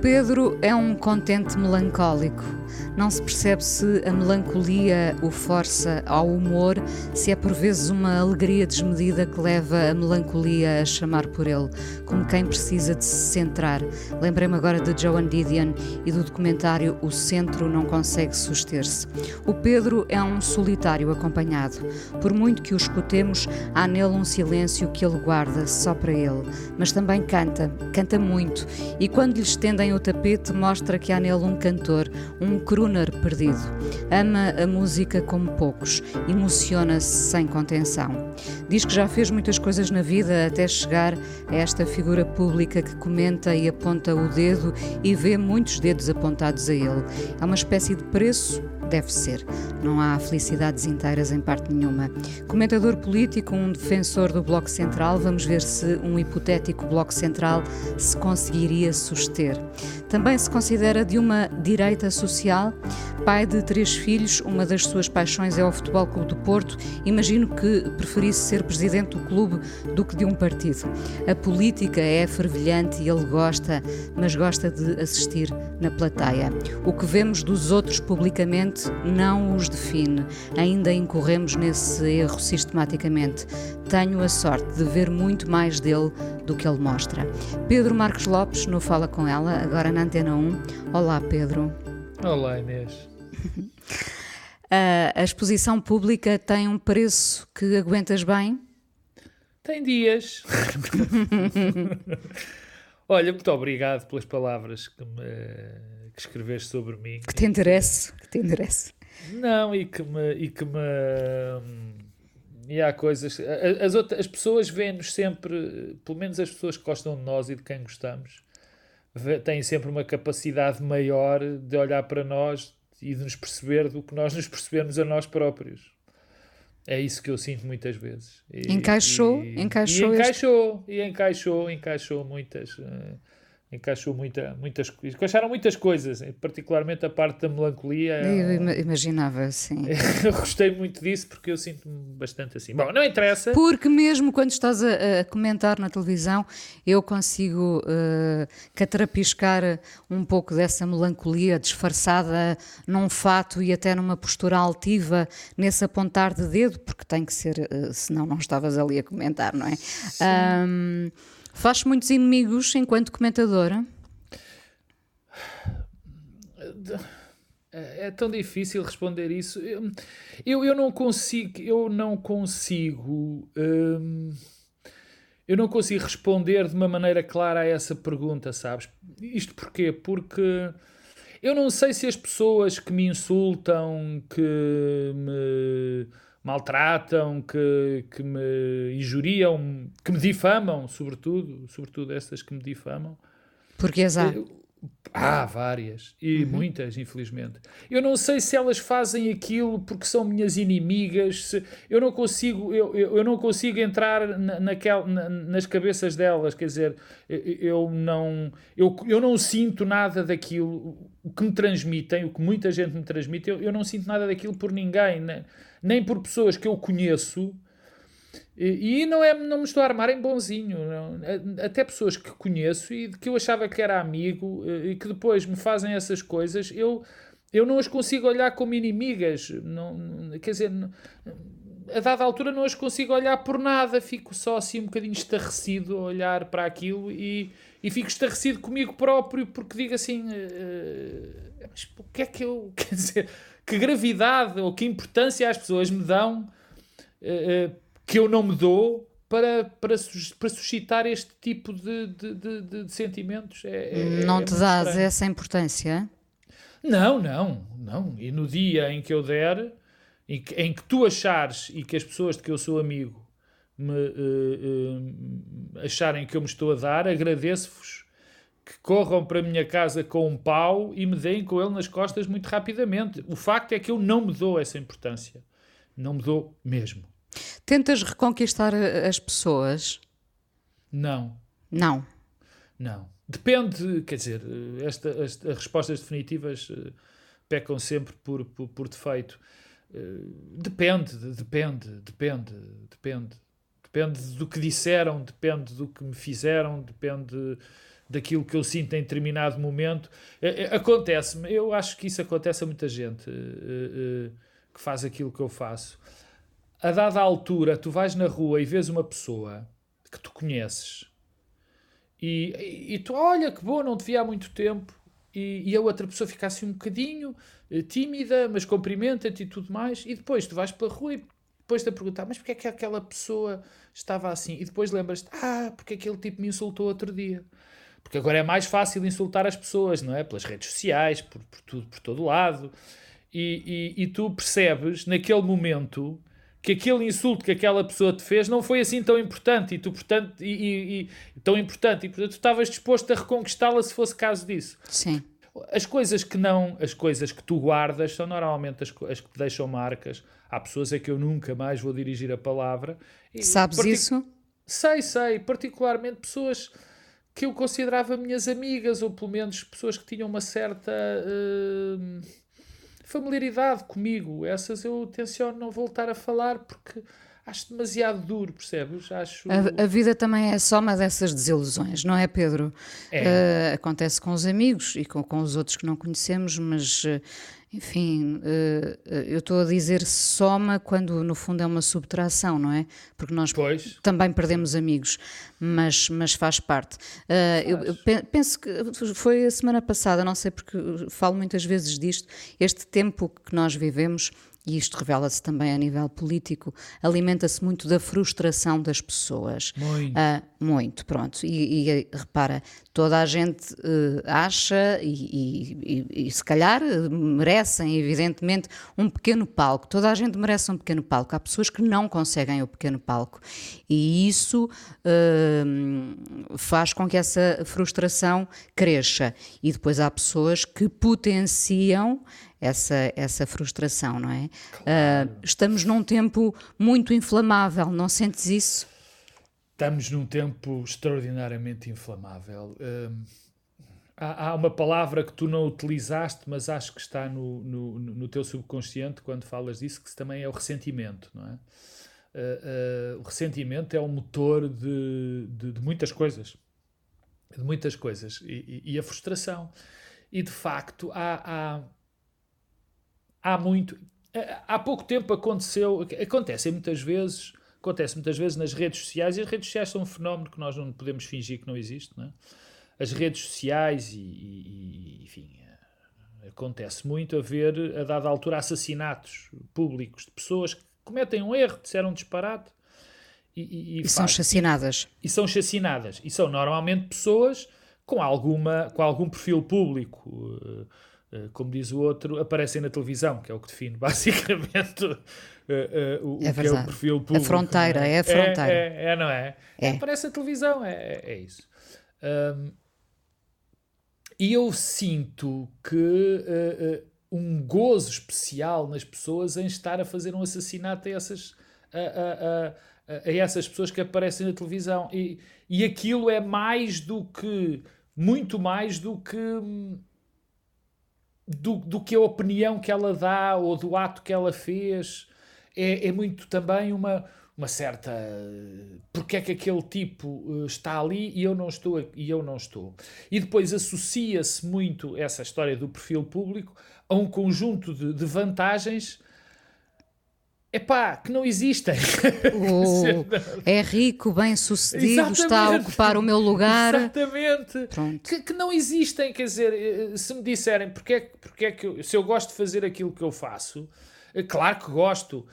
Pedro é um contente melancólico. Não se percebe se a melancolia o força ao humor, se é por vezes uma alegria desmedida que leva a melancolia a chamar por ele, como quem precisa de se centrar. Lembrei-me agora de Joan Didion e do documentário O Centro Não Consegue Suster-se. O Pedro é um solitário acompanhado. Por muito que o escutemos, há nele um silêncio que ele guarda só para ele. Mas também canta, canta muito, e quando lhe estendem o tapete, mostra que há nele um cantor, um crooner perdido. Ama a música como poucos, emociona-se sem contenção. Diz que já fez muitas coisas na vida até chegar a esta figura pública que comenta e aponta o dedo e vê muitos dedos apontados a ele. É uma espécie de preço Deve ser. Não há felicidades inteiras em parte nenhuma. Comentador político, um defensor do Bloco Central, vamos ver se um hipotético Bloco Central se conseguiria suster. Também se considera de uma direita social. Pai de três filhos, uma das suas paixões é o Futebol Clube do Porto. Imagino que preferisse ser presidente do clube do que de um partido. A política é fervilhante e ele gosta, mas gosta de assistir na plateia. O que vemos dos outros publicamente não os define. Ainda incorremos nesse erro sistematicamente. Tenho a sorte de ver muito mais dele do que ele mostra. Pedro Marcos Lopes, no Fala Com Ela, agora na Antena 1. Olá, Pedro. Olá, Inês. a exposição pública tem um preço que aguentas bem? Tem dias. Olha, muito obrigado pelas palavras que, me, que escreveste sobre mim. Que te interesse, que te interesse. Não, e que me. E, que me, e há coisas. As, outras, as pessoas veem-nos sempre, pelo menos as pessoas que gostam de nós e de quem gostamos, têm sempre uma capacidade maior de olhar para nós e de nos perceber do que nós nos percebemos a nós próprios. É isso que eu sinto muitas vezes. E, encaixou, e, encaixou, e encaixou, este... e encaixou, encaixou muitas. Uh, encaixou muita, muitas encaixaram muitas coisas, particularmente a parte da melancolia. Eu imaginava, sim. eu gostei muito disso porque eu sinto-me bastante assim. Bom, não interessa. Porque mesmo quando estás a, a comentar na televisão, eu consigo uh, catrapiscar um pouco dessa melancolia disfarçada num fato e até numa postura altiva, nesse apontar de dedo, porque tem que ser, uh, senão não estavas ali a comentar, não é? Sim. Um, Faz muitos inimigos enquanto comentadora? É, é tão difícil responder isso. Eu, eu, não consigo, eu não consigo, hum, eu não consigo responder de uma maneira clara a essa pergunta, sabes? Isto porquê? Porque eu não sei se as pessoas que me insultam, que me maltratam, que, que me injuriam, que me difamam, sobretudo, sobretudo essas que me difamam. Porque as há? Há várias, e uhum. muitas, infelizmente. Eu não sei se elas fazem aquilo porque são minhas inimigas, se, eu, não consigo, eu, eu, não consigo entrar na, naquel, na, nas cabeças delas, quer dizer, eu, eu, não, eu, eu não sinto nada daquilo, o que me transmitem, o que muita gente me transmite, eu, eu não sinto nada daquilo por ninguém, né? Nem por pessoas que eu conheço, e, não, é, não me estou a armar em bonzinho, não. até pessoas que conheço e que eu achava que era amigo e que depois me fazem essas coisas, eu, eu não as consigo olhar como inimigas. Não, quer dizer, a dada altura não as consigo olhar por nada, fico só assim um bocadinho estarrecido a olhar para aquilo e, e fico estarrecido comigo próprio porque digo assim: uh, mas o que é que eu. Quer dizer que gravidade ou que importância as pessoas me dão uh, que eu não me dou para, para, para suscitar este tipo de, de, de, de sentimentos. É, é, não é te dás estranho. essa importância? Não, não, não. E no dia em que eu der, em que, em que tu achares e que as pessoas de que eu sou amigo me uh, acharem que eu me estou a dar, agradeço-vos que corram para a minha casa com um pau e me deem com ele nas costas muito rapidamente. O facto é que eu não me dou essa importância. Não me dou mesmo. Tentas reconquistar as pessoas? Não. Não. Não. Depende, quer dizer, esta, esta, as respostas definitivas uh, pecam sempre por, por, por defeito. Depende, depende, depende, depende. Depende do que disseram, depende do que me fizeram, depende daquilo que eu sinto em determinado momento. Uh, Acontece-me, eu acho que isso acontece a muita gente que faz aquilo que eu faço. A dada altura, tu vais na rua e vês uma pessoa que tu conheces e, e, tu, olha que bom, não te vi há muito tempo. E, e a outra pessoa fica assim um bocadinho eh, tímida, mas cumprimenta-te e tudo mais. E depois tu vais pela rua e depois-te a perguntar, mas porquê é que aquela pessoa estava assim? E depois lembras-te, ah, porque aquele tipo me insultou outro dia. Porque agora é mais fácil insultar as pessoas, não é? Pelas redes sociais, por, por tudo, por todo lado. E, e, e tu percebes, naquele momento, que aquele insulto que aquela pessoa te fez não foi assim tão importante e tu portanto e, e, tão importante. E portanto tu estavas disposto a reconquistá-la se fosse caso disso. Sim. As coisas que não as coisas que tu guardas são normalmente as, as que te deixam marcas. Há pessoas a que eu nunca mais vou dirigir a palavra. E, sabes isso? Sei sei. Particularmente pessoas que eu considerava minhas amigas ou pelo menos pessoas que tinham uma certa uh, familiaridade comigo. Essas eu tenciono não voltar a falar porque acho demasiado duro, percebes? Acho... A, a, vida também é só uma dessas desilusões, não é, Pedro? É. Uh, acontece com os amigos e com, com os outros que não conhecemos, mas uh, enfim, eh, eh, eu estou a dizer soma quando no fundo é uma subtração, não é? Porque nós pois. também perdemos amigos, mas, mas faz parte. Uh, faz. Eu, penso que foi a semana passada, não sei porque falo muitas vezes disto, este tempo que nós vivemos e isto revela-se também a nível político, alimenta-se muito da frustração das pessoas. Muito. Uh, muito, pronto. E, e, repara, toda a gente uh, acha e, e, e, se calhar merecem, evidentemente, um pequeno palco. Toda a gente merece um pequeno palco. Há pessoas que não conseguem o pequeno palco. E isso uh, faz com que essa frustração cresça. E depois há pessoas que potenciam essa, essa frustração, não é? Claro. Uh, estamos num tempo muito inflamável, não sentes isso? Estamos num tempo extraordinariamente inflamável. Uh, há, há, uma palavra que tu não utilizaste, mas acho que está no, no, no teu subconsciente quando falas disso, que também é o ressentimento, não é? Uh, o ressentimento é o motor de, de, de, muitas coisas. De muitas coisas. E, e, e, a frustração. E de facto, há, há há muito. Eh, há pouco tempo aconteceu, acontece muitas vezes, acontece muitas vezes nas redes sociais, e as redes sociais são um fenómeno que nós não podemos fingir que não existe, não é? As redes sociais e, e, enfim, eh, acontece muito haver, a dada altura, assassinatos públicos de pessoas que cometem um erro, disseram um disparate. E, e, e são chacinadas. E são chacinadas. E são normalmente pessoas com, alguma, com algum perfil público. Eh, como diz o outro, aparecem na televisão, que é o que define basicamente uh, uh, o, é o que é o perfil público. A fronteira, é? é a fronteira. É, é, é não é? é? Aparece na televisão, é, é isso. Um, e eu sinto que uh, um gozo especial nas pessoas em estar a fazer um assassinato a essas, a, a, a, a essas pessoas que aparecem na televisão. E, e aquilo é mais do que, muito mais do que hum, do, do que a opinião que ela dá ou do ato que ela fez. É, é muito também uma, uma certa porque é que aquele tipo eh, está ali e eu não estou e eu não estou e depois associa-se muito essa história do perfil público a um conjunto de, de vantagens epá, que não existem. Oh, é rico, bem sucedido, está a ocupar o meu lugar. Exatamente. Que, que, não existem, quer dizer, eh, se me disserem porque é, porque é que eu, se eu gosto de fazer aquilo que eu faço, é claro que gosto.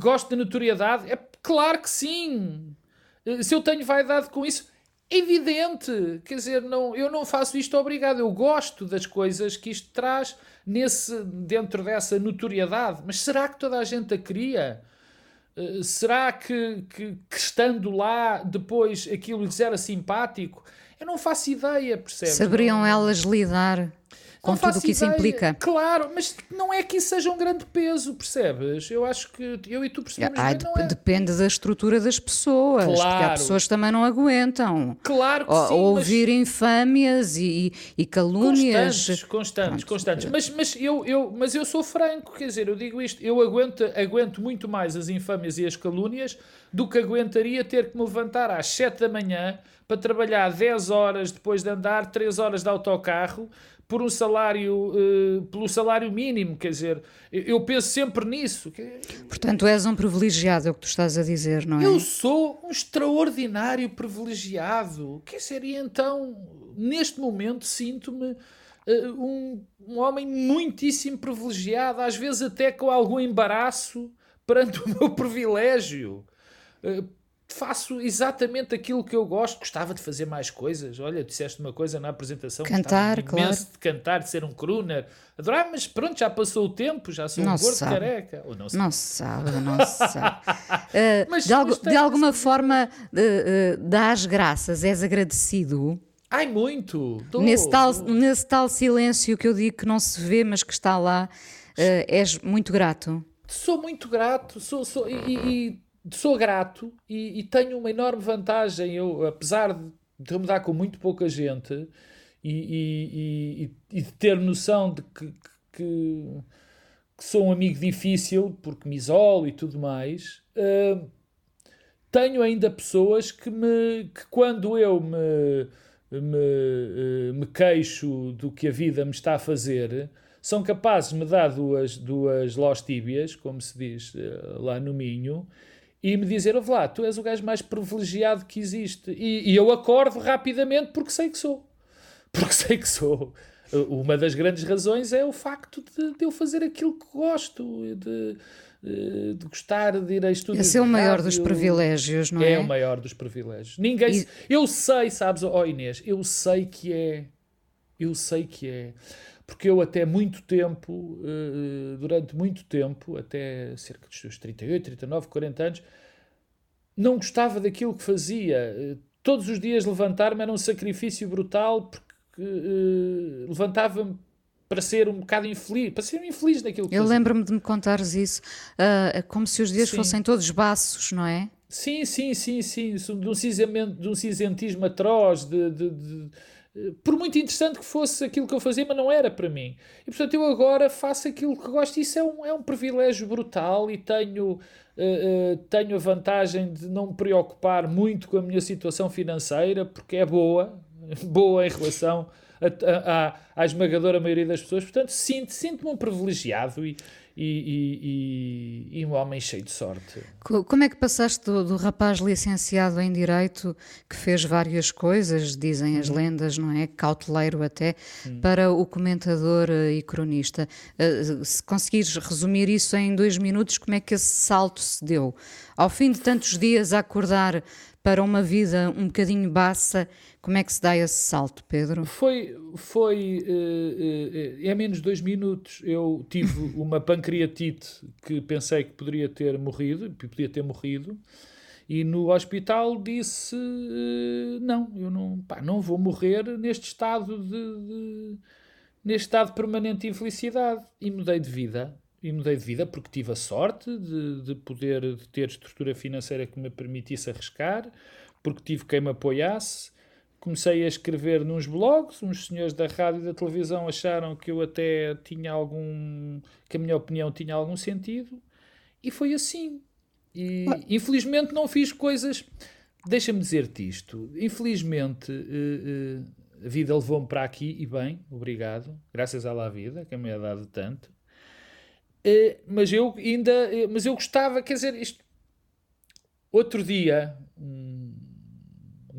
Gosto de notoriedade? É claro que sim. Se eu tenho vaidade com isso, evidente, quer dizer, não, eu não faço isto obrigado, eu gosto das coisas que isto traz nesse, dentro dessa notoriedade, mas será que toda a gente a queria? Uh, será que, que, que, estando lá depois aquilo lhes era simpático? Eu não faço ideia, percebes? Saberiam não, elas lidar com tudo o que isso implica. Claro, mas não é que isso seja um grande peso, percebes? Eu acho que eu e tu percebemos Ai, bem, é... Depende da estrutura das pessoas, claro. porque há pessoas que também não aguentam. Claro que sim, Ouvir mas... infâmias e, e calúnias. Constantes, constantes, constantes. Mas, mas, eu, eu, mas eu sou franco, quer dizer, eu digo isto, eu aguento, aguento muito mais as infâmias e as calúnias do que aguentaria ter que me levantar às 7 da manhã para trabalhar 10 horas depois de andar 3 horas de autocarro por um salário, uh, pelo salário mínimo, quer dizer, eu penso sempre nisso. Portanto, és um privilegiado, é o que tu estás a dizer, não é? Eu sou um extraordinário privilegiado. Quer dizer, e então, neste momento, sinto-me uh, um, um homem muitíssimo privilegiado, às vezes até com algum embaraço perante o meu privilégio. Uh, faço exatamente aquilo que eu gosto. Gostava de fazer mais coisas. Olha, disseste uma coisa na apresentação. Cantar, claro. de cantar, de ser um crooner. Adorava, mas pronto, já passou o tempo, já sou não um gordo sabe. careca. Ou não, sabe. não sabe, não sabe. Uh, mas, de, algo, de alguma forma, uh, uh, dás graças, és agradecido. Ai, muito! Tô. Nesse, tal, nesse tal silêncio que eu digo que não se vê, mas que está lá, uh, és muito grato. Sou muito grato, sou, sou e, e sou grato e, e, tenho uma enorme vantagem. Eu, apesar de me dar com muito pouca gente e, e, e de ter noção de que, que, que, sou um amigo difícil porque me isolo e tudo mais, uh, tenho ainda pessoas que, me, que quando eu me, me, uh, me queixo do que a vida me está a fazer, são capazes de me dar duas, duas lós tíbias, como se diz uh, lá no Minho, e me dizer, ouve lá, tu és o gajo mais privilegiado que existe. E, e, eu acordo rapidamente porque sei que sou. Porque sei que sou. Uma das grandes razões é o facto de, de eu fazer aquilo que gosto, de, de, de gostar de ir a estudar. Esse é o maior dos privilégios, não é? É o maior dos privilégios. Ninguém. E... Eu sei, sabes, ó oh Inês, eu sei que é. Eu sei que é porque eu até muito tempo, eh, durante muito tempo, até cerca dos seus 38, 39, 40 anos, não gostava daquilo que fazia. Eh, todos os dias levantar-me era um sacrifício brutal porque levantava-me para ser um bocado infeliz, para ser infeliz naquilo que Eu lembro-me de me contares isso, uh, como se os dias sim. fossem todos baços, não é? Sim, sim, sim, sim, de um cinzentismo, de um cinzentismo atroz, de, de, de por muito interessante que fosse aquilo que eu fazia, mas não era para mim. E portanto eu agora faço aquilo que gosto. Isso é um, é um privilégio brutal e tenho, uh, uh, tenho a vantagem de não me preocupar muito com a minha situação financeira, porque é boa, boa em relação à, à esmagadora maioria das pessoas. Portanto, sinto-me sinto um privilegiado e, e, e, e, um homem cheio de sorte. Como é que passaste do, do, rapaz licenciado em Direito, que fez várias coisas, dizem as hum. lendas, não é? Cauteleiro até, hum. para o comentador eh, e cronista. Uh, se conseguires resumir isso em dois minutos, como é que esse salto se deu? Ao fim de tantos dias a acordar para uma vida um bocadinho baça, como é que se dá esse salto, Pedro? Foi, foi uh, uh, é menos de dois minutos. Eu tive uma pancreatite que pensei que poderia ter morrido, podia ter morrido, e no hospital disse uh, não, eu não, pá, não vou morrer neste estado de, de, neste estado permanente de infelicidade e mudei de vida. E mudei de vida porque tive a sorte de, de poder de ter estrutura financeira que me permitisse arriscar, porque tive quem me apoiasse comecei a escrever nos blogs, uns senhores da rádio e da televisão acharam que eu até tinha algum, que a minha opinião tinha algum sentido, e foi assim. E ah. infelizmente não fiz coisas. Deixa-me dizer-te isto. Infelizmente uh, uh, a vida levou-me para aqui e bem, obrigado, graças à lá vida, que me ha dado tanto. Uh, mas eu ainda, mas eu gostava, quer dizer, isto. Outro dia, um,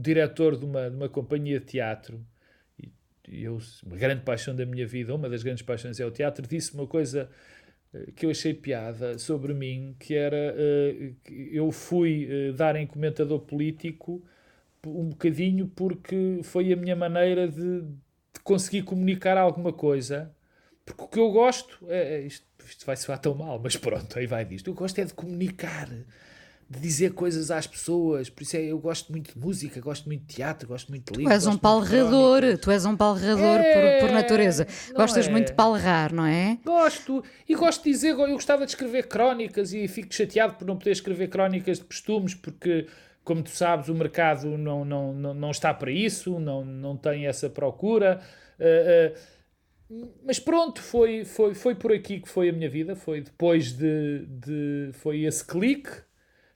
diretor de uma, de uma companhia de teatro, e eu, uma grande paixão da minha vida, uma das grandes paixões é o teatro, disse uma coisa eh, que eu achei piada sobre mim, que era que eu fui uh, dar em comentador político um bocadinho porque foi a minha maneira de, de conseguir comunicar alguma coisa. Porque o que eu gosto, é isto, isto vai soar tão mal, mas pronto, aí vai disto. Eu gosto é de comunicar, de dizer coisas às pessoas. Por isso é, eu gosto muito de música, gosto muito de teatro, gosto muito de livros. Tu és um palrador, tu és um palrador é, por, por, natureza. Gostas é. muito de palrar, não é? Gosto, e gosto de dizer, eu gostava de escrever crónicas e fico chateado por não poder escrever crónicas de costumes, porque como tu sabes, o mercado não, não, não, não está para isso, não, não tem essa procura. Uh, uh, mas pronto, foi, foi, foi por aqui que foi a minha vida. Foi depois de. de foi esse clique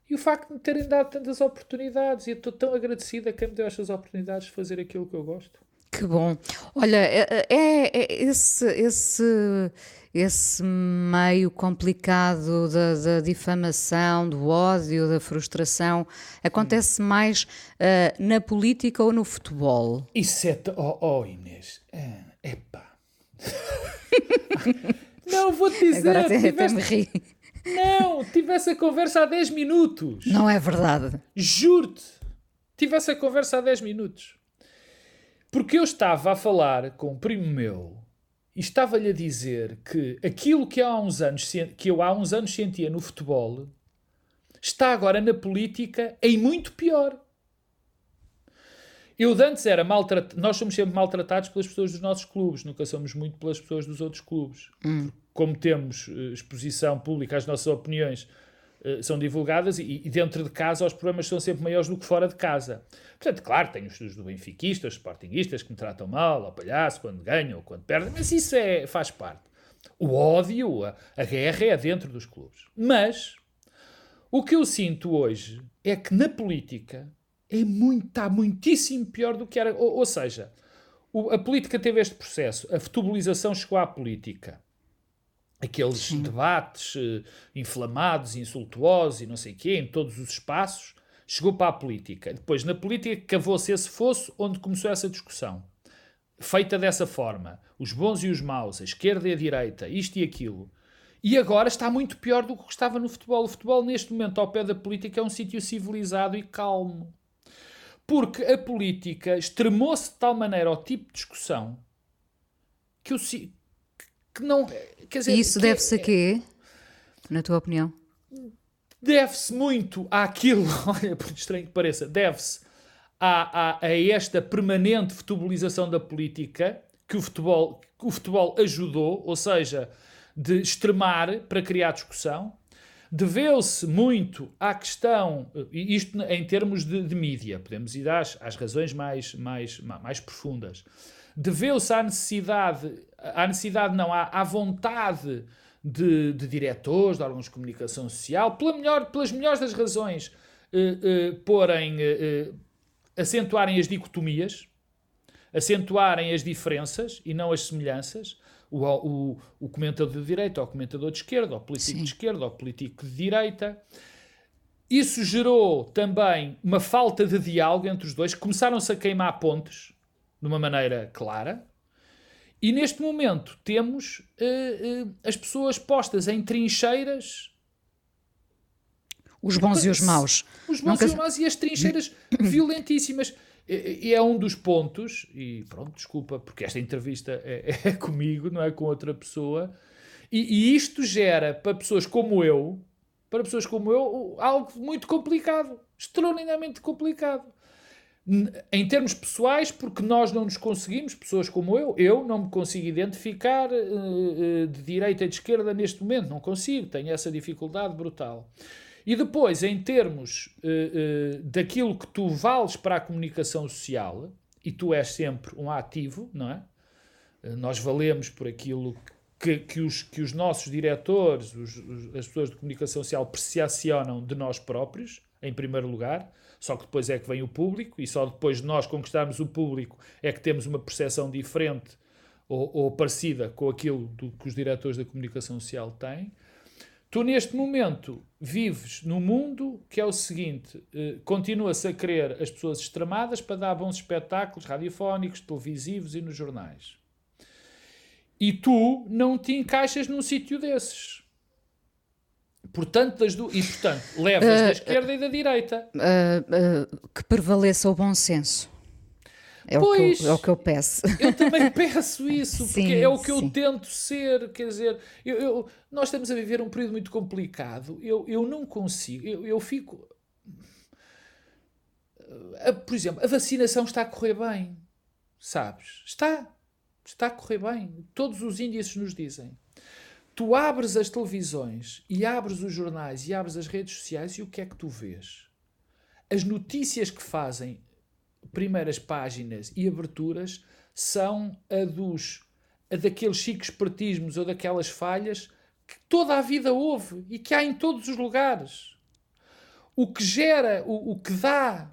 e o facto de me terem dado tantas oportunidades. E eu estou tão agradecida a quem me deu estas oportunidades de fazer aquilo que eu gosto. Que bom. Olha, é, é, é esse, esse esse meio complicado da, da, difamação, do ódio, da frustração, acontece mais uh, na política ou no futebol? Isso é. Oh, oh Inês, é, epá. Não, vou-te dizer. Agora até, tiveste... até me ri. Não, tive essa conversa há 10 minutos. Não é verdade. Juro-te. Tive essa conversa há 10 minutos. Porque eu estava a falar com um primo meu e estava-lhe a dizer que aquilo que, há uns anos, que eu há uns anos sentia no futebol está agora na política em muito pior. Eu de antes era maltratado, nós somos sempre maltratados pelas pessoas dos nossos clubes, nunca somos muito pelas pessoas dos outros clubes. Hum. Como temos uh, exposição pública, as nossas opiniões uh, são divulgadas e, e, dentro de casa os problemas são sempre maiores do que fora de casa. Portanto, claro, tenho os do benfiquistas, sportinguistas que me tratam mal, ao palhaço, quando ganham ou quando perdem, mas isso é, faz parte. O ódio, a, a guerra é dentro dos clubes. Mas o que eu sinto hoje é que na política é muito, está muitíssimo pior do que era. Ou, ou seja, o, a política teve este processo, a futebolização chegou à política. Aqueles Sim. debates uh, inflamados, insultuosos e não sei o quê, em todos os espaços, chegou para a política. Depois, na política, cavou-se esse fosso onde começou essa discussão. Feita dessa forma, os bons e os maus, a esquerda e a direita, isto e aquilo. E agora está muito pior do que estava no futebol. O futebol, neste momento, ao pé da política, é um sítio civilizado e calmo. Porque a política extremou-se de tal maneira ao tipo de discussão que, o, que não. Quer dizer, e isso deve-se a quê, na tua opinião? deve-se muito àquilo, olha, por estranho que pareça, deve-se a, a, a, esta permanente futebolização da política que o futebol, que o futebol ajudou, ou seja, de extremar para criar discussão. Deveu-se muito à questão, isto em termos de, de mídia, podemos ir às, às razões mais, mais, mais profundas. Deveu-se à necessidade, à necessidade não, à, à vontade de, de diretores, de órgãos de comunicação social, pela melhor, pelas melhores das razões, uh, uh, porem, uh, acentuarem as dicotomias, acentuarem as diferenças e não as semelhanças. O, o, o comentador de direita, o comentador de esquerda, o político Sim. de esquerda, o político de direita. Isso gerou também uma falta de diálogo entre os dois. Começaram-se a queimar pontes de uma maneira clara. E neste momento temos uh, uh, as pessoas postas em trincheiras. Os bons e os maus. Os bons Nunca... e os maus e as trincheiras violentíssimas. E é um dos pontos, e pronto, desculpa, porque esta entrevista é, é comigo, não é com outra pessoa. E, e, isto gera para pessoas como eu, para pessoas como eu, algo muito complicado, extraordinariamente complicado em termos pessoais, porque nós não nos conseguimos, pessoas como eu, eu não me consigo identificar uh, de direita e de esquerda neste momento, não consigo, tenho essa dificuldade brutal. E depois, em termos uh, daquilo que tu vales para a comunicação social, e tu és sempre um ativo, não é? nós valemos por aquilo que, que, os, que os nossos diretores, os, os, as pessoas de comunicação social percepcionam de nós próprios, em primeiro lugar só que depois é que vem o público, e só depois de nós conquistarmos o público é que temos uma percepção diferente ou, ou parecida com aquilo do que os diretores da comunicação social têm. Tu, neste momento, vives num mundo que é o seguinte: eh, continua-se a querer as pessoas extremadas para dar bons espetáculos radiofónicos, televisivos e nos jornais. E tu não te encaixas num sítio desses. Portanto, das duas. E, portanto, levas uh, da esquerda uh, e da direita. Uh, que prevaleça o bom senso. É, pois, o que eu, é o que eu peço. Eu também peço isso, sim, porque é o que sim. eu tento ser. Quer dizer, eu, eu, nós estamos a viver um período muito complicado. Eu, eu não consigo. Eu, eu fico. Por exemplo, a vacinação está a correr bem. Sabes? Está. Está a correr bem. Todos os índices nos dizem. Tu abres as televisões e abres os jornais e abres as redes sociais e o que é que tu vês? As notícias que fazem primeiras páginas e aberturas são a dos a daqueles chiques espertismos ou daquelas falhas que toda a vida houve e que há em todos os lugares. O que gera, o, o que dá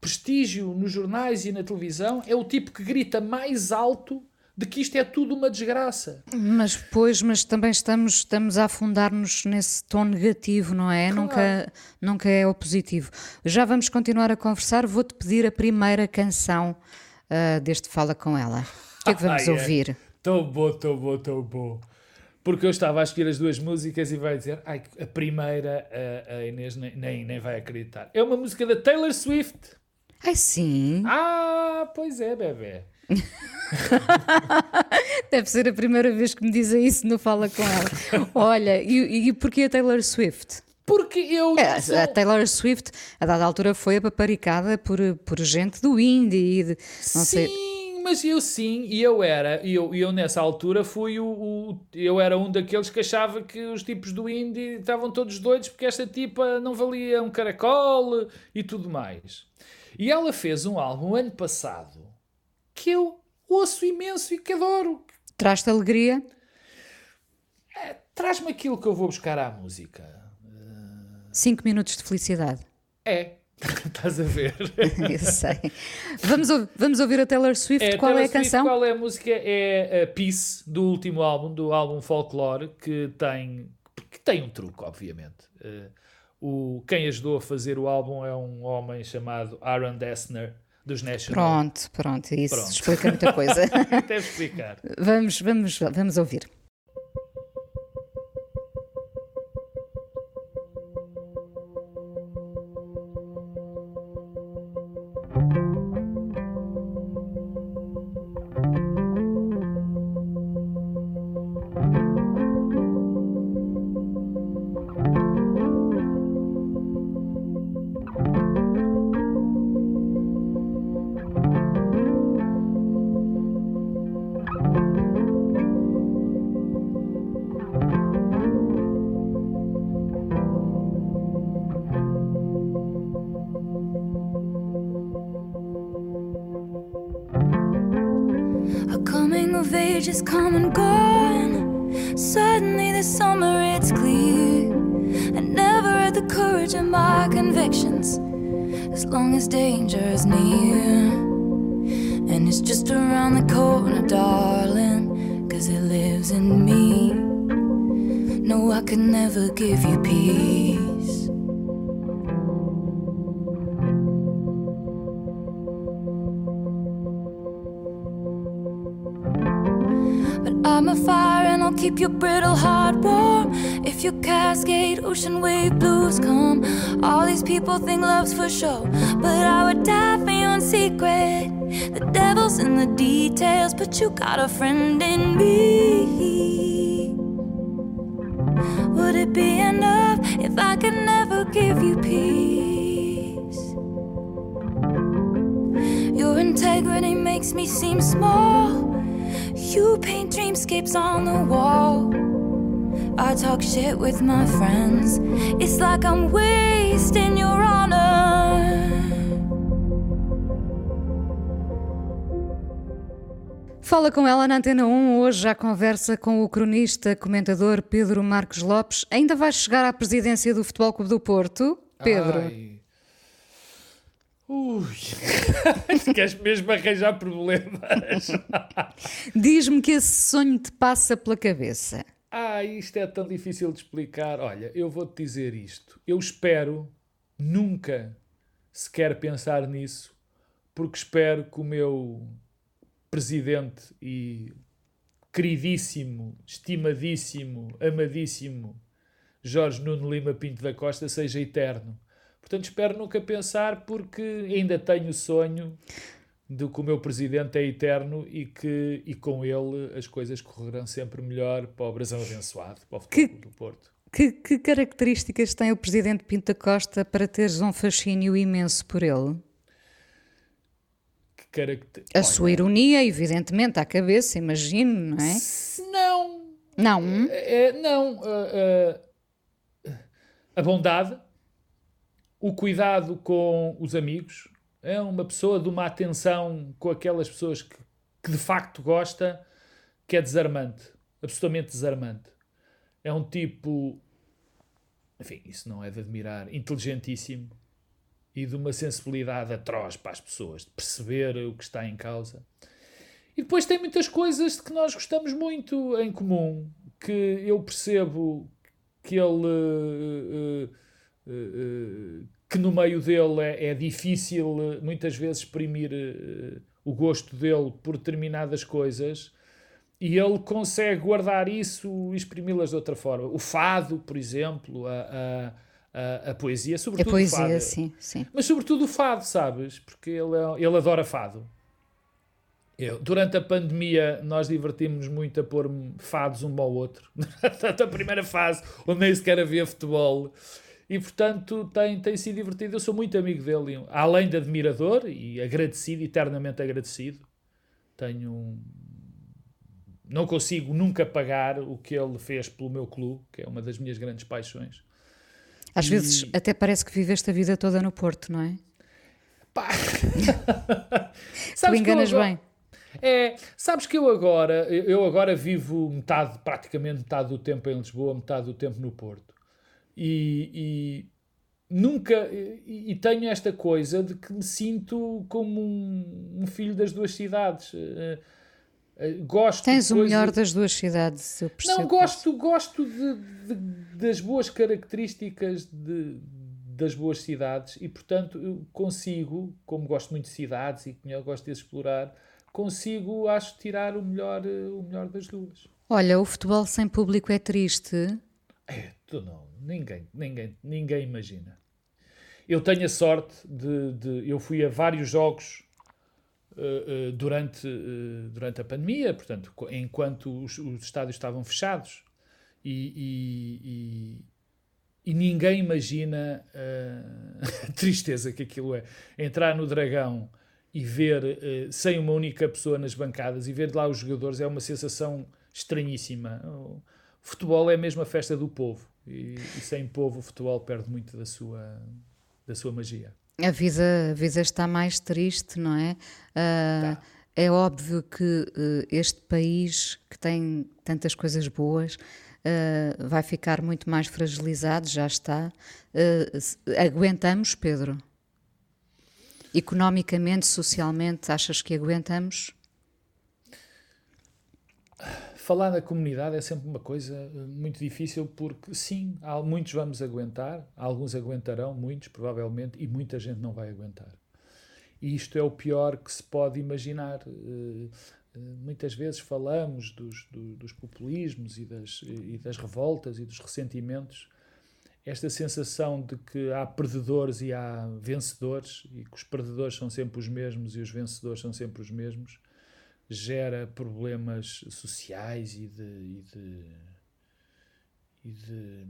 prestígio nos jornais e na televisão é o tipo que grita mais alto de que isto é tudo uma desgraça. Mas pois, mas também estamos, estamos a afundar-nos nesse tom negativo, não é? Claro. Nunca, nunca é o positivo. Já vamos continuar a conversar. Vou-te pedir a primeira canção uh, deste Fala Com Ela. O que é que vamos ah, ouvir? Tão bom, tão bom, tão bom. Porque eu estava a escolher as duas músicas e vai dizer, ai, a primeira a, a Inês nem, nem, nem vai acreditar. É uma música da Taylor Swift. Ai, sim. Ah, pois é, bebê. Deve ser a primeira vez que me dizem isso no Fala Com Ela. Olha, e, e porquê a Taylor Swift? Porque eu. É, sou... A Taylor Swift, a dada altura, foi apaparicada por, por gente do indie. De, não sim, sei... mas eu sim, e eu era. E eu, eu nessa altura fui o, o, Eu era um daqueles que achava que os tipos do indie estavam todos doidos porque esta tipa não valia um caracol e tudo mais. E ela fez um álbum ano passado que eu ouço imenso e que adoro. Traz-te alegria? É, Traz-me aquilo que eu vou buscar à música. Cinco minutos de felicidade. É. Estás a ver? eu sei. Vamos, vamos ouvir a Taylor Swift. É, qual Taylor é a Swift, canção? Qual é a música? É a Peace, do último álbum, do álbum Folklore, que tem, que tem um truque, obviamente. Uh, o, quem ajudou a fazer o álbum é um homem chamado Aaron Dessner, dos National. Pronto, pronto, isso pronto. explica muita coisa. Deve explicar. vamos, vamos, vamos ouvir. It be enough if I could never give you peace? Your integrity makes me seem small. You paint dreamscapes on the wall. I talk shit with my friends. It's like I'm wasting your honor. Fala com ela na Antena 1. Hoje já conversa com o cronista, comentador Pedro Marcos Lopes. Ainda vai chegar à presidência do Futebol Clube do Porto? Pedro. Ai. Ui, queres mesmo arranjar problemas? Diz-me que esse sonho te passa pela cabeça. Ah, isto é tão difícil de explicar. Olha, eu vou-te dizer isto. Eu espero nunca sequer pensar nisso, porque espero que o meu presidente e queridíssimo, estimadíssimo, amadíssimo Jorge Nuno Lima Pinto da Costa seja eterno. Portanto, espero nunca pensar, porque ainda tenho o sonho de que o meu presidente é eterno e que e com ele as coisas correrão sempre melhor para o Brasão abençoado, para o futebol que, do Porto. Que, que características tem o presidente Pinto da Costa para teres um fascínio imenso por ele? Caracter... A Olha, sua ironia, evidentemente, à cabeça, imagino, não é? Não. Não? É, não. Uh, uh, a bondade, o cuidado com os amigos, é uma pessoa de uma atenção com aquelas pessoas que, que de facto gosta, que é desarmante, absolutamente desarmante. É um tipo, enfim, isso não é de admirar, inteligentíssimo e de uma sensibilidade atroz para as pessoas, de perceber o que está em causa. E depois tem muitas coisas de que nós gostamos muito em comum, que eu percebo que ele. Uh, uh, uh, que no meio dele é, é difícil muitas vezes exprimir o gosto dele por determinadas coisas e ele consegue guardar isso e exprimi-las de outra forma. O fado, por exemplo, a, a, a, a poesia, sobretudo a poesia, o fado. Sim, sim. Mas sobretudo o fado, sabes? Porque ele, é, ele adora fado. Eu, durante a pandemia, nós divertimos muito a pôr fados um ao outro. Durante a primeira fase, onde nem sequer havia futebol. E, portanto, tem, tem sido divertido. Eu sou muito amigo dele, além de admirador e agradecido, eternamente agradecido. Tenho um... Não consigo nunca pagar o que ele fez pelo meu clube, que é uma das minhas grandes paixões. Às e... vezes até parece que viveste a vida toda no Porto, não é? Pá! tu enganas bem. É, sabes que eu agora, eu agora vivo metade, praticamente metade do tempo em Lisboa, metade do tempo no Porto. E, e nunca, e, e, tenho esta coisa de que me sinto como um, um filho das duas cidades. Uh, gosto Tens o melhor das duas cidades, eu percebo. Não, gosto, gosto de, de, das boas características de, das boas cidades e, portanto, eu consigo, como gosto muito de cidades e gosto de explorar, consigo, acho, tirar o melhor, o melhor das duas. Olha, o futebol sem público é triste. É, tu não, ninguém, ninguém, ninguém imagina. Eu tenho a sorte de, de eu fui a vários jogos uh, uh, durante, uh, durante a pandemia, portanto, enquanto os, os estádios estavam fechados e, e, e, e ninguém imagina a tristeza que aquilo é. Entrar no Dragão e ver sem uma única pessoa nas bancadas e ver lá os jogadores é uma sensação estranhíssima. O futebol é mesmo a festa do povo e, e, sem povo o futebol perde muito da sua, da sua magia. A vida, a vida está mais triste, não é? Uh, tá. É óbvio que uh, este país que tem tantas coisas boas uh, vai ficar muito mais fragilizado, já está. aguentamos, Pedro? Economicamente, socialmente, achas que aguentamos? Falar na comunidade é sempre uma coisa eh, muito difícil porque, sim, há, muitos vamos aguentar, alguns aguentarão, muitos provavelmente, e muita gente não vai aguentar. E isto é o pior que se pode imaginar. Eh, eh, muitas vezes falamos dos, dos populismos e das, e das revoltas e dos ressentimentos esta sensação de que há perdedores e há vencedores e que os perdedores são sempre os mesmos e os vencedores são sempre os mesmos gera problemas sociais e de, e de, e de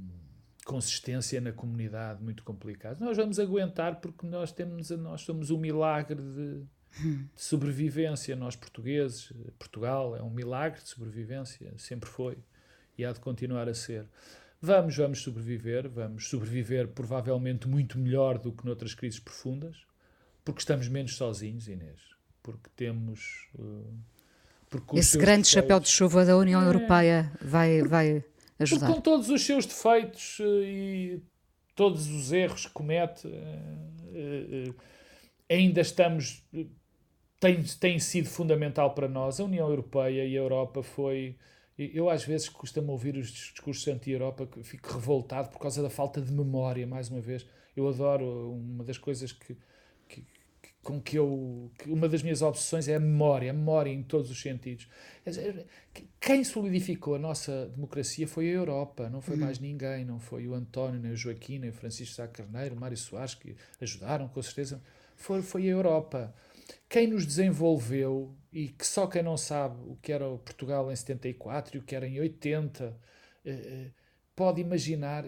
consistência na comunidade muito complicados. Nós vamos aguentar porque nós temos nós somos um milagre de, de sobrevivência. Nós portugueses Portugal é um milagre de sobrevivência sempre foi e há de continuar a ser. Vamos, vamos sobreviver, vamos sobreviver provavelmente muito melhor do que noutras crises profundas, porque estamos menos sozinhos, Inês, porque temos. Uh, porque Esse grande defeitos, chapéu de chuva da União é, Europeia vai, vai ajudar. Porque com todos os seus defeitos uh, e todos os erros que comete, uh, ainda estamos. Tem, tem sido fundamental para nós. A União Europeia e a Europa foi eu, às vezes, costumo ouvir os discursos anti-Europa, fico revoltado por causa da falta de memória, mais uma vez. Eu adoro, uma das coisas que com que eu. Que uma das minhas obsessões é a memória, a memória em todos os sentidos. Quem solidificou a nossa democracia foi a Europa, não foi uhum. mais ninguém, não foi o António, nem o Joaquim, nem o Francisco Sá Carneiro, o Mário Soares, que ajudaram com certeza. Foi, foi a Europa. Quem nos desenvolveu, e que só quem não sabe o que era o Portugal em 74 e o que era em 80 pode imaginar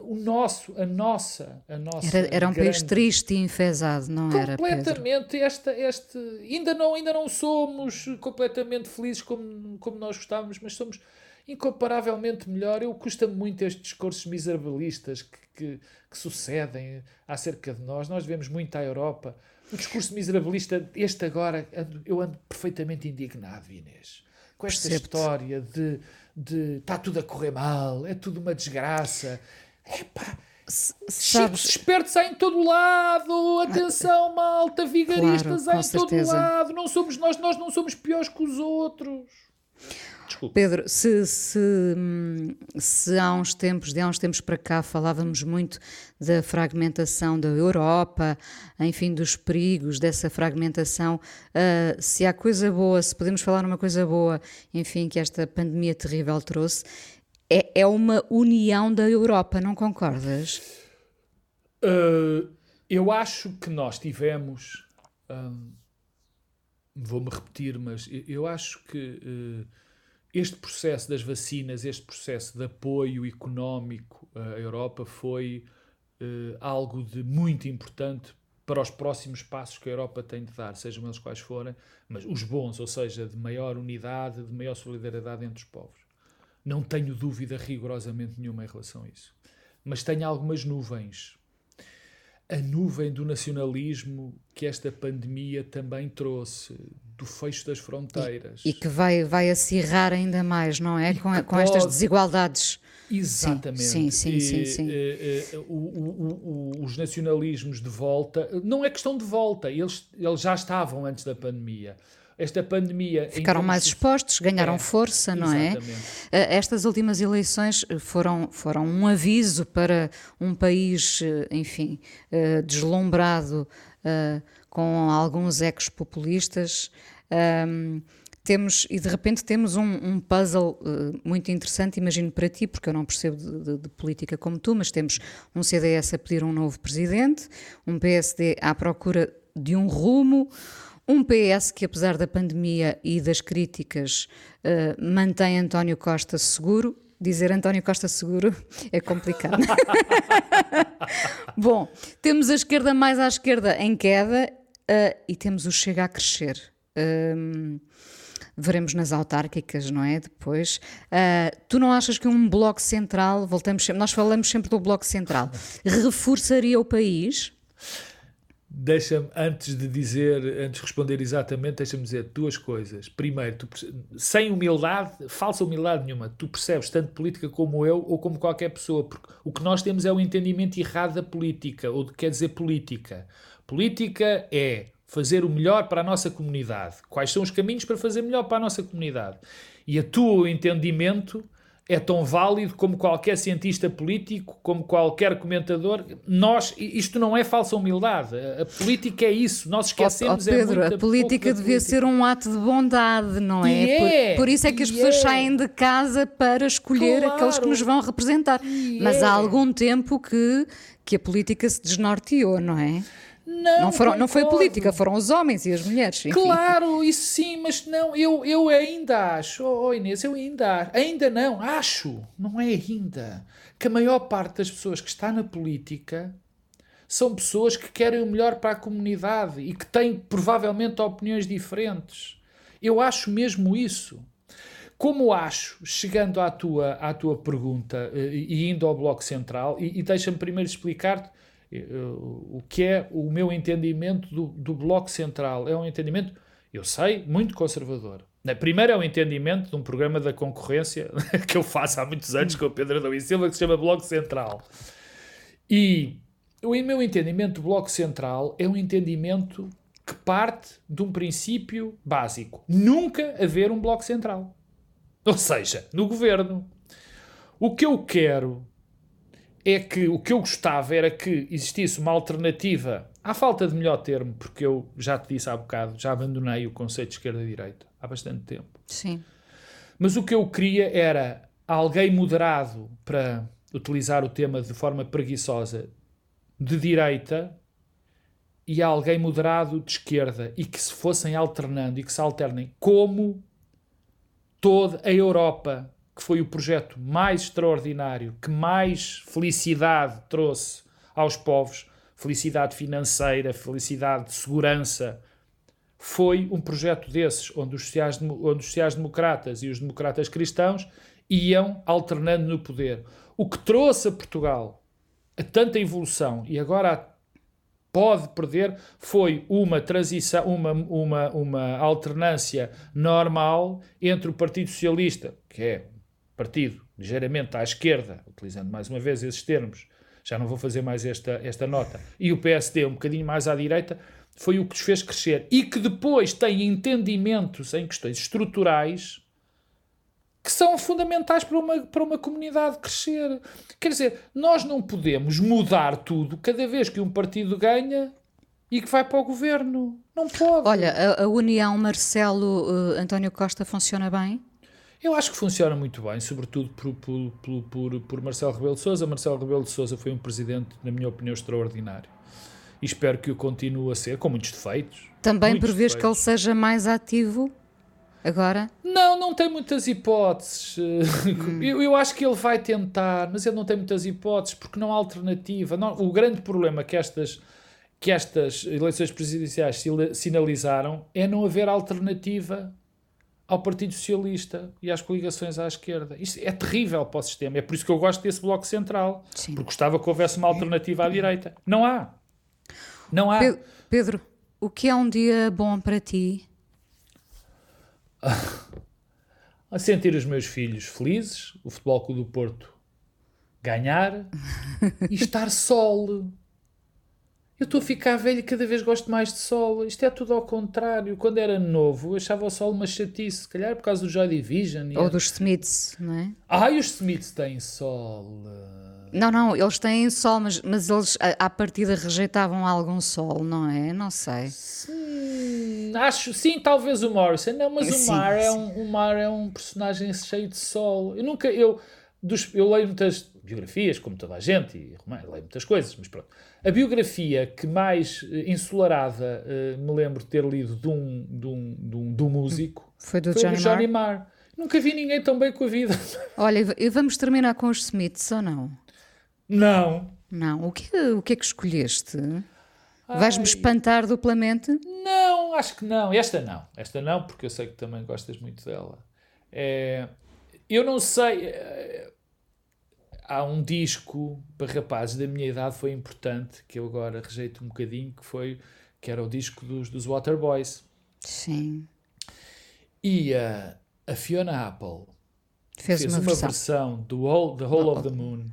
o nosso, a nossa, a nossa. Era, era um grande... país triste e enfesado, não completamente, era? Completamente. Esta, este, ainda não, ainda não somos completamente felizes como, como nós gostávamos, mas somos incomparavelmente melhor. Eu custa-me muito estes discursos miserabilistas que, que, que, sucedem acerca de nós. Nós vemos muito à Europa. O discurso miserabilista, este agora, eu ando perfeitamente indignado, Inês, com esta história de de está tudo a correr mal, é tudo uma desgraça. Epá, Sabes... espertos há em todo lado, atenção, malta, vigaristas claro, há em certeza. todo lado, não somos nós, nós não somos piores que os outros. Desculpa. Pedro, se, se, se há uns tempos, de há uns tempos para cá, falávamos muito da fragmentação da Europa, enfim, dos perigos dessa fragmentação, uh, se há coisa boa, se podemos falar numa coisa boa, enfim, que esta pandemia terrível trouxe, é, é uma união da Europa, não concordas? Uh, eu acho que nós tivemos. Um, Vou-me repetir, mas eu acho que. Uh, este processo das vacinas, este processo de apoio económico à Europa foi uh, algo de muito importante para os próximos passos que a Europa tem de dar, sejam eles quais forem, mas os bons, ou seja, de maior unidade, de maior solidariedade entre os povos. Não tenho dúvida rigorosamente nenhuma em relação a isso. Mas tenho algumas nuvens. A nuvem do nacionalismo que esta pandemia também trouxe, do fecho das fronteiras. E, e que vai, vai acirrar ainda mais, não é? Com, com pode... estas desigualdades. Exatamente. Sim, sim, e, sim. sim, sim. o, o, o, os nacionalismos de volta, não é questão de volta, eles, eles já estavam antes da pandemia. Esta pandemia. Ficaram mais expostos, ganharam é, força, não é? exatamente. é? Estas últimas eleições foram, foram um aviso para um país, eh, enfim, eh, deslumbrado com alguns ecos populistas. Um, temos, e de repente temos um, um puzzle uh, muito interessante, imagino para ti, porque eu não percebo de, de, de, política como tu, mas temos um CDS a pedir um novo presidente, um PSD à procura de um rumo, um PS que, apesar da pandemia e das críticas, uh, mantém António Costa seguro, dizer António Costa seguro é complicado. Bom, temos a esquerda mais à esquerda em queda uh, e temos o Chega a crescer. Veremos nas autárquicas, não é? Depois. Uh, tu não achas que um bloco central, voltamos sempre, nós falamos sempre do bloco central, reforçaria o país? Deixa-me, antes de dizer, antes de responder exatamente, deixa-me dizer duas coisas. Primeiro, tu, sem humildade, falsa humildade nenhuma, tu percebes tanto política como eu ou como qualquer pessoa, porque o que nós temos é o entendimento errado da política, ou de quer dizer política. Política é fazer o melhor para a nossa comunidade. Quais são os caminhos para fazer melhor para a nossa comunidade? E a tua entendimento é tão válido como qualquer cientista político, como qualquer comentador. Nós, isto não é falsa humildade. A política é isso. Nós esquecemos oh, oh Pedro, é a política devia política. ser um ato de bondade, não é? é por, por, isso é que as pessoas é. saem de casa para escolher claro, aqueles que nos vão representar. Mas há é. algum tempo que, que a política se desnorteou, não é? Não, não, foram, não foi a política, foram os homens e as mulheres. Enfim. Claro, isso sim, mas não, eu, eu ainda acho, oh, Inês, eu ainda acho, ainda não, acho, não é ainda, que a maior parte das pessoas que está na política são pessoas que querem o melhor para a comunidade e que têm provavelmente opiniões diferentes. Eu acho mesmo isso. Como acho, chegando à tua, à tua pergunta eh, e indo ao Bloco Central, e, e deixa-me primeiro explicar-te o que é o meu entendimento do, do Bloco Central. É um entendimento, eu sei, muito conservador. Primeiro é o entendimento de um programa da concorrência que eu faço há muitos anos com o Pedro Adão e Silva, que se chama Bloco Central. E o meu entendimento do Bloco Central é um entendimento que parte de um princípio básico: nunca haver um Bloco Central. Ou seja, no governo. O que eu quero é que o que eu gostava era que existisse uma alternativa à falta de melhor termo, porque eu já te disse há bocado, já abandonei o conceito de esquerda-direita há bastante tempo. Sim. Mas o que eu queria era alguém moderado para utilizar o tema de forma preguiçosa de direita e alguém moderado de esquerda e que se fossem alternando e que se alternem como toda a Europa, que foi o projeto mais extraordinário, que mais felicidade trouxe aos povos, felicidade financeira, felicidade de segurança, foi um projeto desses, onde os sociais-democratas e os democratas cristãos iam alternando no poder. O que trouxe a Portugal a tanta evolução e agora pode perder foi uma transição, uma, uma, uma alternância normal entre o Partido Socialista, que é partido ligeiramente à esquerda, utilizando mais uma vez esses termos, já não vou fazer mais esta, esta nota, e o PSD um bocadinho mais à direita, foi o que os fez crescer. E que depois tem entendimentos em questões estruturais que são fundamentais para uma, para uma comunidade crescer. Quer dizer, nós não podemos mudar tudo cada vez que um partido ganha e que vai para o governo. Não pode. Olha, a, a união Marcelo uh, António Costa funciona bem? Eu acho que funciona muito bem, sobretudo por, por, por, por, por Marcelo Rebelo de Sousa. Marcelo Rebelo de Sousa foi um presidente, na minha opinião, extraordinário. E espero que o continue a ser, com muitos defeitos. Também muitos prevês defeitos. que ele seja mais ativo agora? Não, não tem muitas hipóteses. Hum. Eu, eu, acho que ele vai tentar, mas ele não tem muitas hipóteses porque não há alternativa. Não, o grande problema que estas, que estas eleições presidenciais sinalizaram é não haver alternativa ao Partido Socialista e às coligações à esquerda. Isto é terrível para o sistema. É por isso que eu gosto desse bloco central. Sim. Porque gostava que houvesse uma alternativa à direita. Não há. Não há. Pedro, o que é um dia bom para ti? a sentir os meus filhos felizes, o Futebol Clube do Porto ganhar e estar sol. Eu estou a ficar velho e cada vez gosto mais de sol. Isto é tudo ao contrário. Quando era novo, eu achava o sol uma chatice, se calhar por causa do Joy Division. Ou dos Smiths, não é? Ah, e os Smiths têm sol. Não, não, eles têm sol, mas, mas eles à partida rejeitavam algum sol, não é? Não sei. Sim, acho, sim, talvez o Morrison. Não, mas sim, o Mar é um, o Mar é um personagem cheio de sol. Eu nunca, eu, dos, eu leio muitas biografias, como toda a gente, e leio muitas coisas, mas pronto. A biografia que mais ensolarada uh, me lembro de ter lido de um, de um, de um, de um músico foi do foi Johnny, Johnny Marr. Marr. Nunca vi ninguém tão bem com a vida. Olha, e vamos terminar com os Smiths ou não? Não. Não. O que, o que é que escolheste? Vais-me espantar duplamente? Não, acho que não. Esta não. Esta não, porque eu sei que também gostas muito dela. É, eu não sei. É, há um disco para rapazes da minha idade foi importante, que eu agora rejeito um bocadinho, que foi que era o disco dos, dos Waterboys. Sim. E a, a Fiona Apple fez, fez uma, uma versão. versão do Whole, The Whole of the Moon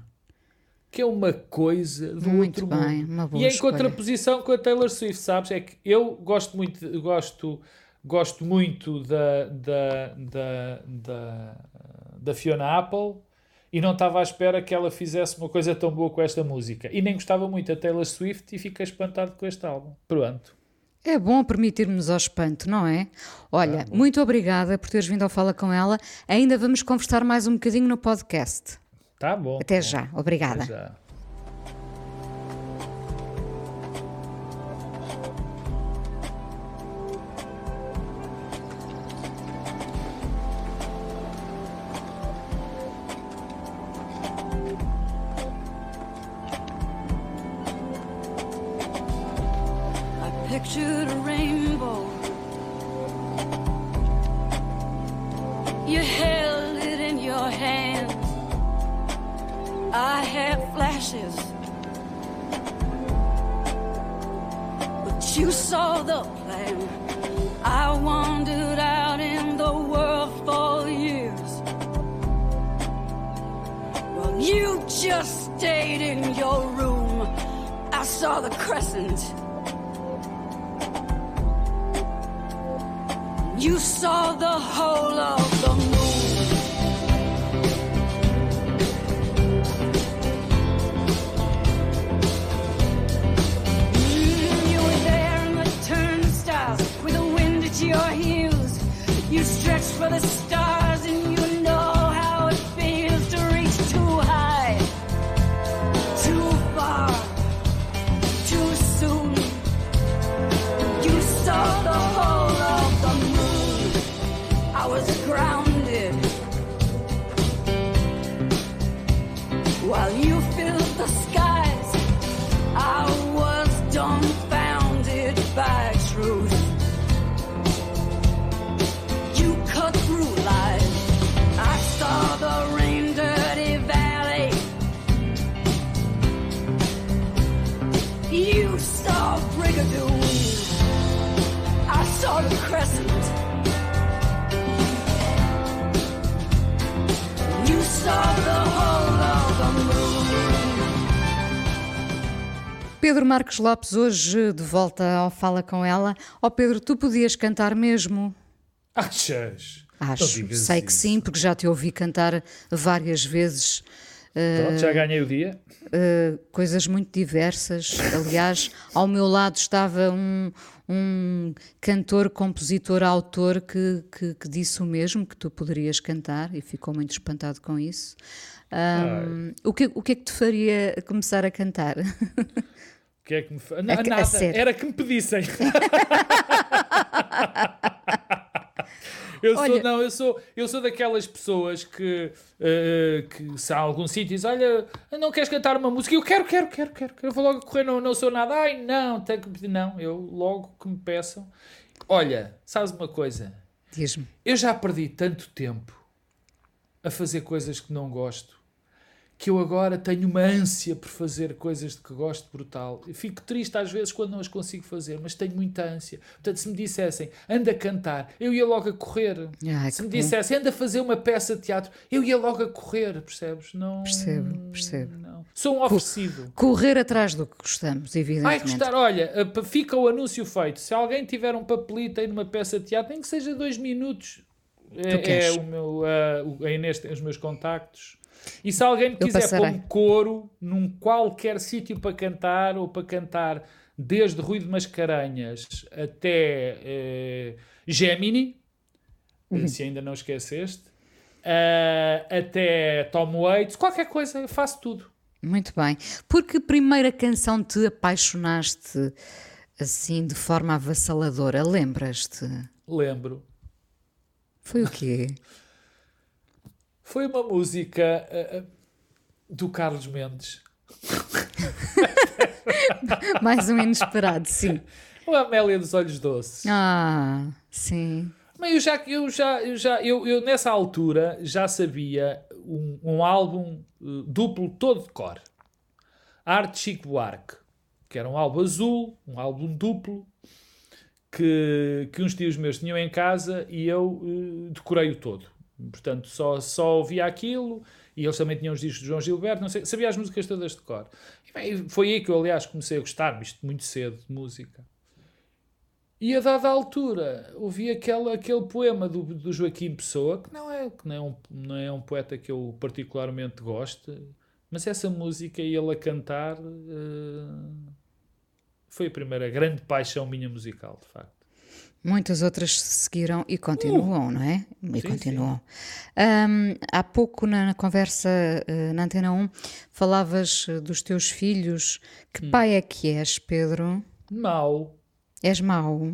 que é uma coisa do muito outro bem, mundo. Uma boa e em escolha. contraposição com a Taylor Swift, sabes? É que eu gosto muito, gosto, gosto muito da, da, da, da, da Fiona Apple e não estava à espera que ela fizesse uma coisa tão boa com esta música. E nem gostava muito da Taylor Swift e fiquei espantado com este álbum. Pronto. É bom permitirmos ao espanto, não é? Olha, Tá muito obrigada por teres vindo ao Fala com ela. Ainda vamos conversar mais um bocadinho no podcast. Tá bom. Até bom. já. Obrigada. Até já. Pedro Marcos Lopes, hoje de volta ao Fala Com Ela. Ó Pedro, tu podias cantar mesmo? Achas? Acho, sei que sim, porque já te ouvi cantar várias vezes. Pronto, já ganhei o dia. Uh, coisas muito diversas. Aliás, ao meu lado estava um, um cantor, compositor, autor que, que, que disse o mesmo, que tu poderias cantar, e ficou muito espantado com isso. Um, o, que, o que é que te faria começar a cantar? Que é que me A a nada, sério. era que me pedissem. Eu sou, Olha- não, eu sou, eu sou daquelas pessoas que, eh, que se há algum sítio diz, olha, não queres cantar uma música? Eu quero, quero, quero, quero, eu vou logo correr, não, não sou nada, ai não, tenho que pedir, não, eu logo que me peçam. Olha, sabes uma coisa? Diz-me. Eu já perdi tanto tempo a fazer coisas que não gosto que eu agora tenho uma ânsia por fazer coisas de que gosto brutal. Eu fico triste às vezes quando não as consigo fazer, mas tenho muita ânsia. Portanto, se me dissessem, anda a cantar, eu ia logo a correr. Ai, se que me bom. dissessem, anda a fazer uma peça de teatro, eu ia logo a correr, percebes? Não, Percebo, percebo. não. Sou um oferecido. Correr atrás do que gostamos, Vai evidentemente. gostar, olha, eh, fica o anúncio feito. Se alguém tiver um papelito aí numa peça de teatro, nem que seja dois minutos, é, é o meu, eh, o- a Inês tem os meus contactos. E se alguém quiser pôr um coro num qualquer sítio para cantar, ou para cantar desde Rui de Mascarenhas até eh, Gemini, Uhum. se ainda não esqueceste, eh, até Tom Waits, qualquer coisa, eu faço tudo. Muito bem. Por que primeira canção te apaixonaste assim de forma avassaladora? Lembras-te? Lembro. Foi o quê? Foi uma música eh, do Carlos Mendes. Mais um inesperado, sim. O Amélia dos Olhos Doces. Ah, sim. Mas eu já, eu já, eu já, eu, eu nessa altura já sabia um, um álbum eh, duplo todo de cor. Arte Chico Buarque, que era um álbum azul, um álbum duplo, que, que uns tios meus tinham em casa e eu eh, decorei-o todo. Portanto, só, só ouvia aquilo e eles também tinham os discos de João Gilberto, não sei, sabia as músicas todas de cor. E, bem, foi aí que eu, aliás, comecei a gostar, isto muito cedo, de música. E a dada altura ouvi aquele, aquele poema do, do Joaquim Pessoa, que não é, que não é, um, não é um poeta que eu particularmente gosto, mas essa música e ele a cantar eh, foi a primeira grande paixão minha musical, de facto. Muitas outras se seguiram e continuam, não é? E Uh! Sim, continuam. Ahm, há pouco na, na conversa eh, na Antena 1 falavas eh, dos teus filhos. Que Hum. pai é que és, Pedro? Mau. És mau?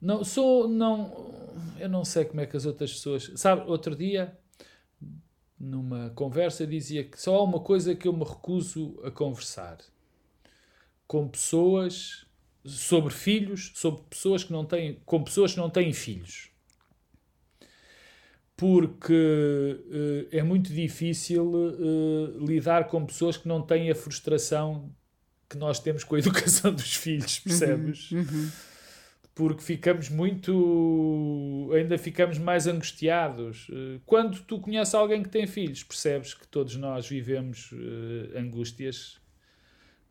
Não, sou, não, eu não sei como é que as outras pessoas, sabe, outro dia, numa conversa, dizia que só há uma coisa que eu me recuso a conversar com pessoas sobre filhos, sobre pessoas que não têm, com pessoas que não têm filhos. Porque eh, é muito difícil eh, lidar com pessoas que não têm a frustração que nós temos com a educação dos filhos, percebes? Porque ficamos muito. ainda ficamos mais angustiados. Eh, Quando tu conheces alguém que tem filhos, percebes que todos nós vivemos eh, angústias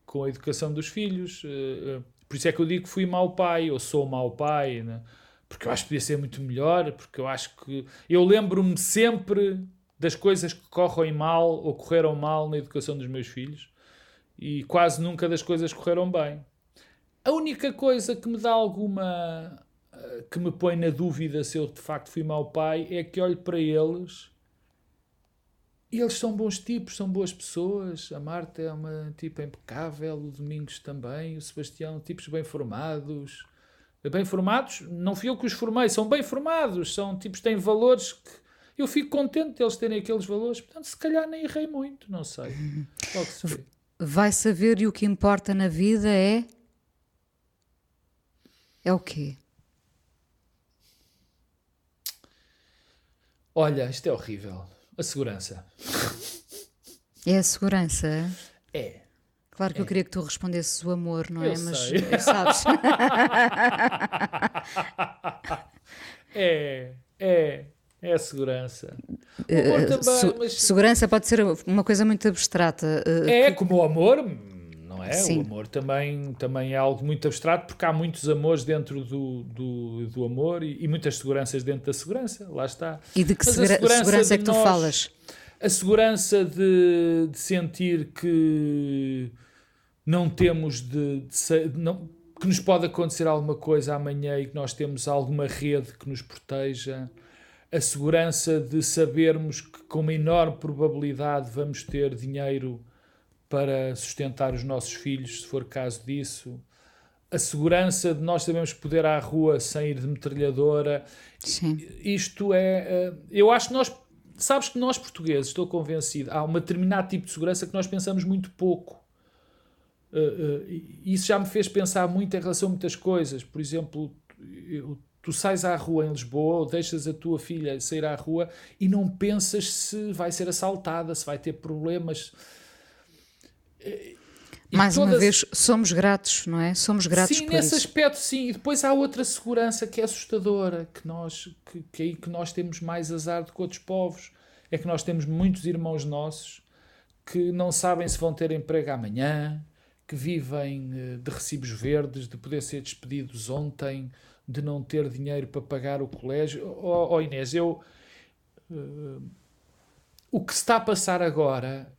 com a educação dos filhos. Eh, eh, por isso é que eu digo que fui mau pai, ou sou mau pai, né? porque eu acho que podia ser muito melhor, porque eu acho que. Eu lembro-me sempre das coisas que correm mal ou correram mal na educação dos meus filhos e quase nunca das coisas correram bem. A única coisa que me dá alguma. eh, que me põe na dúvida se eu de facto fui mau pai é que olho para eles e eles são bons tipos, são boas pessoas. A Marta é uma tipo impecável, o Domingos também, o Sebastião, tipos bem formados. Bem formados, não fui eu que os formei, são bem formados, são tipos que têm valores que eu fico contente de eles terem aqueles valores. Portanto, se calhar nem errei muito, não sei. Se vê. Vai saber e o que importa na vida é. É o quê? Olha, isto é horrível. A segurança. É a segurança? É. Claro que é. eu queria que tu respondesses o amor, não eu é? Sei. Mas sabes. é, é, é a segurança. Uh, também, se, mas... Segurança pode ser uma coisa muito abstrata. Uh, é, que... como o amor, não é? Sim. O amor também, também é algo muito abstrato, porque há muitos amores dentro do, do, do amor e, e muitas seguranças dentro da segurança, lá está. E de que segura, segurança, segurança é que tu nós, falas? A segurança de, de sentir que não temos de, de não, que nos pode acontecer alguma coisa amanhã e que nós temos alguma rede que nos proteja, a segurança de sabermos que com uma enorme probabilidade vamos ter dinheiro para sustentar os nossos filhos, se for caso disso, a segurança de nós sabemos poder à rua sem ir de metralhadora. Sim. Isto é, eh, eu acho que nós, sabes que nós portugueses, estou convencido, há um determinado tipo de segurança que nós pensamos muito pouco Uh, isso já me fez pensar muito em relação a muitas coisas. Por exemplo, eu, tu sais à rua em Lisboa ou deixas a tua filha sair à rua e não pensas se vai ser assaltada, se vai ter problemas. E Mais todas... uma vez, somos gratos, não é? Somos gratos sim, por nesse isso. aspecto, sim. E depois há outra segurança que é assustadora, que nós, que, que, que nós temos mais azar do que outros povos. É que nós temos muitos irmãos nossos que não sabem se vão ter emprego amanhã, que vivem eh, de recibos verdes, de poder ser despedidos ontem, de não ter dinheiro para pagar o colégio. Oh, oh Inês, eu. Uh, o que se está a passar agora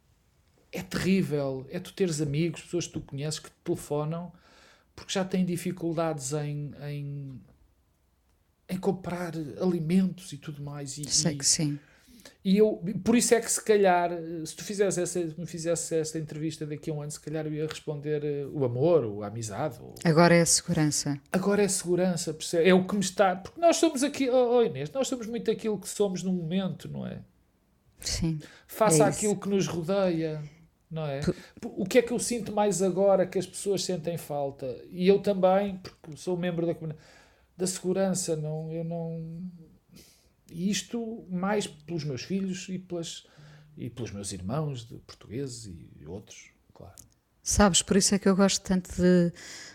é terrível. É tu teres amigos, pessoas que tu conheces, que te telefonam porque já têm dificuldades em, em, em comprar alimentos e tudo mais. E, Sei que sim. E eu, por isso é que se calhar, se tu fizesse essa, me fizesse esta entrevista daqui a um ano, se calhar eu ia responder uh, o amor, a amizade. Agora é a segurança. Agora é a segurança, percebe? é o que me está. Porque nós somos aqui, oh, oh Inês, nós somos muito aquilo que somos no momento, não é? Sim. Faça é aquilo que nos rodeia, não é? O que é que eu sinto mais agora que as pessoas sentem falta? E eu também, porque sou membro da comunidade, da segurança, não, eu não e isto mais pelos meus filhos e, pelas, e pelos meus irmãos de portugueses e outros, claro. Sabes, por isso é que eu gosto tanto de,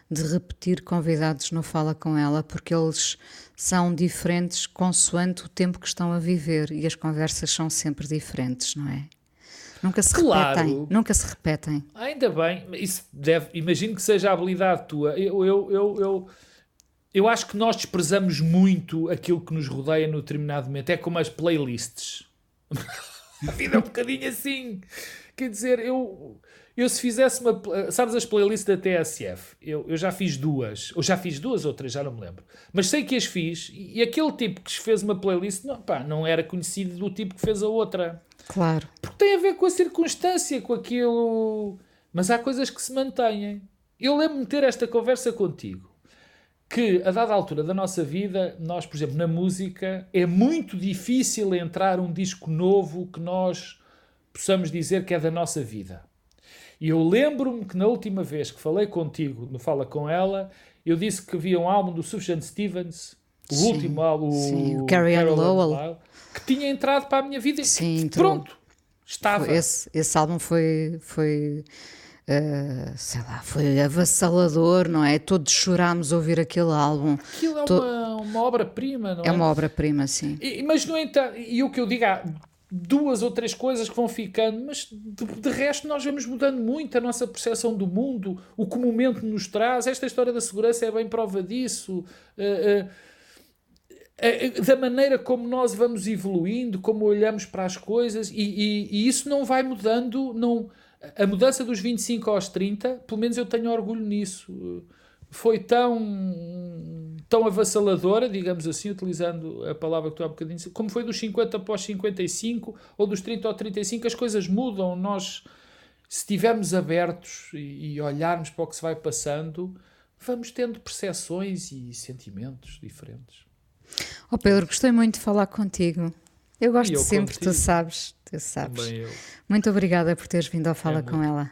de repetir convidados no Fala Com Ela, porque eles são diferentes consoante o tempo que estão a viver e as conversas são sempre diferentes, não é? Nunca se claro. repetem, nunca se repetem. Ainda bem, isso deve, imagino que seja a habilidade tua. Eu, eu, eu, eu eu acho que nós desprezamos muito aquilo que nos rodeia no determinado momento. É como as playlists. a vida é um bocadinho assim. Quer dizer, eu, eu se fizesse uma. Sabes as playlists da TSF? Eu, eu já fiz duas. Ou já fiz duas ou três, já não me lembro. Mas sei que as fiz. E aquele tipo que fez uma playlist não, pá, não era conhecido do tipo que fez a outra. Claro. Porque tem a ver com a circunstância, com aquilo. Mas há coisas que se mantêm. Eu lembro-me de ter esta conversa contigo que a dada altura da nossa vida, nós, por exemplo, na música, é muito difícil entrar um disco novo que nós possamos dizer que é da nossa vida. E eu lembro-me que na última vez que falei contigo, no Fala Com Ela, eu disse que havia um álbum do Sufjan Stevens, o sim, último álbum, sim, o Carrie Ann Lowell, que tinha entrado para a minha vida sim, e pronto, estava. Esse, esse álbum foi, foi Uh, sei lá, foi avassalador, não é? Todos chorámos ouvir aquele álbum. Aquilo é to... uma, uma obra-prima, não é? É uma obra-prima, sim. E, mas, no entanto, e o que eu digo, há duas ou três coisas que vão ficando, mas de, de, resto nós vamos mudando muito a nossa percepção do mundo, o que o momento nos traz. Esta história da segurança é bem prova disso. Uh, uh, da maneira como nós vamos evoluindo, como olhamos para as coisas, e, e, e isso não vai mudando, não a mudança dos 25 aos 30, pelo menos eu tenho orgulho nisso. Foi tão, tão avassaladora, digamos assim, utilizando a palavra que tu há bocadinho, como foi dos 50 para os 55 ou dos 30 ao 35, as coisas mudam. Nós, se estivermos abertos e, e olharmos para o que se vai passando, vamos tendo percepções e sentimentos diferentes. Oh Pedro, gostei muito de falar contigo. Eu gosto eu sempre, contigo. tu sabes, tu sabes. Muito obrigada por teres vindo ao Fala é com ela.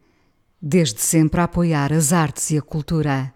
Desde sempre a apoiar as artes e a cultura.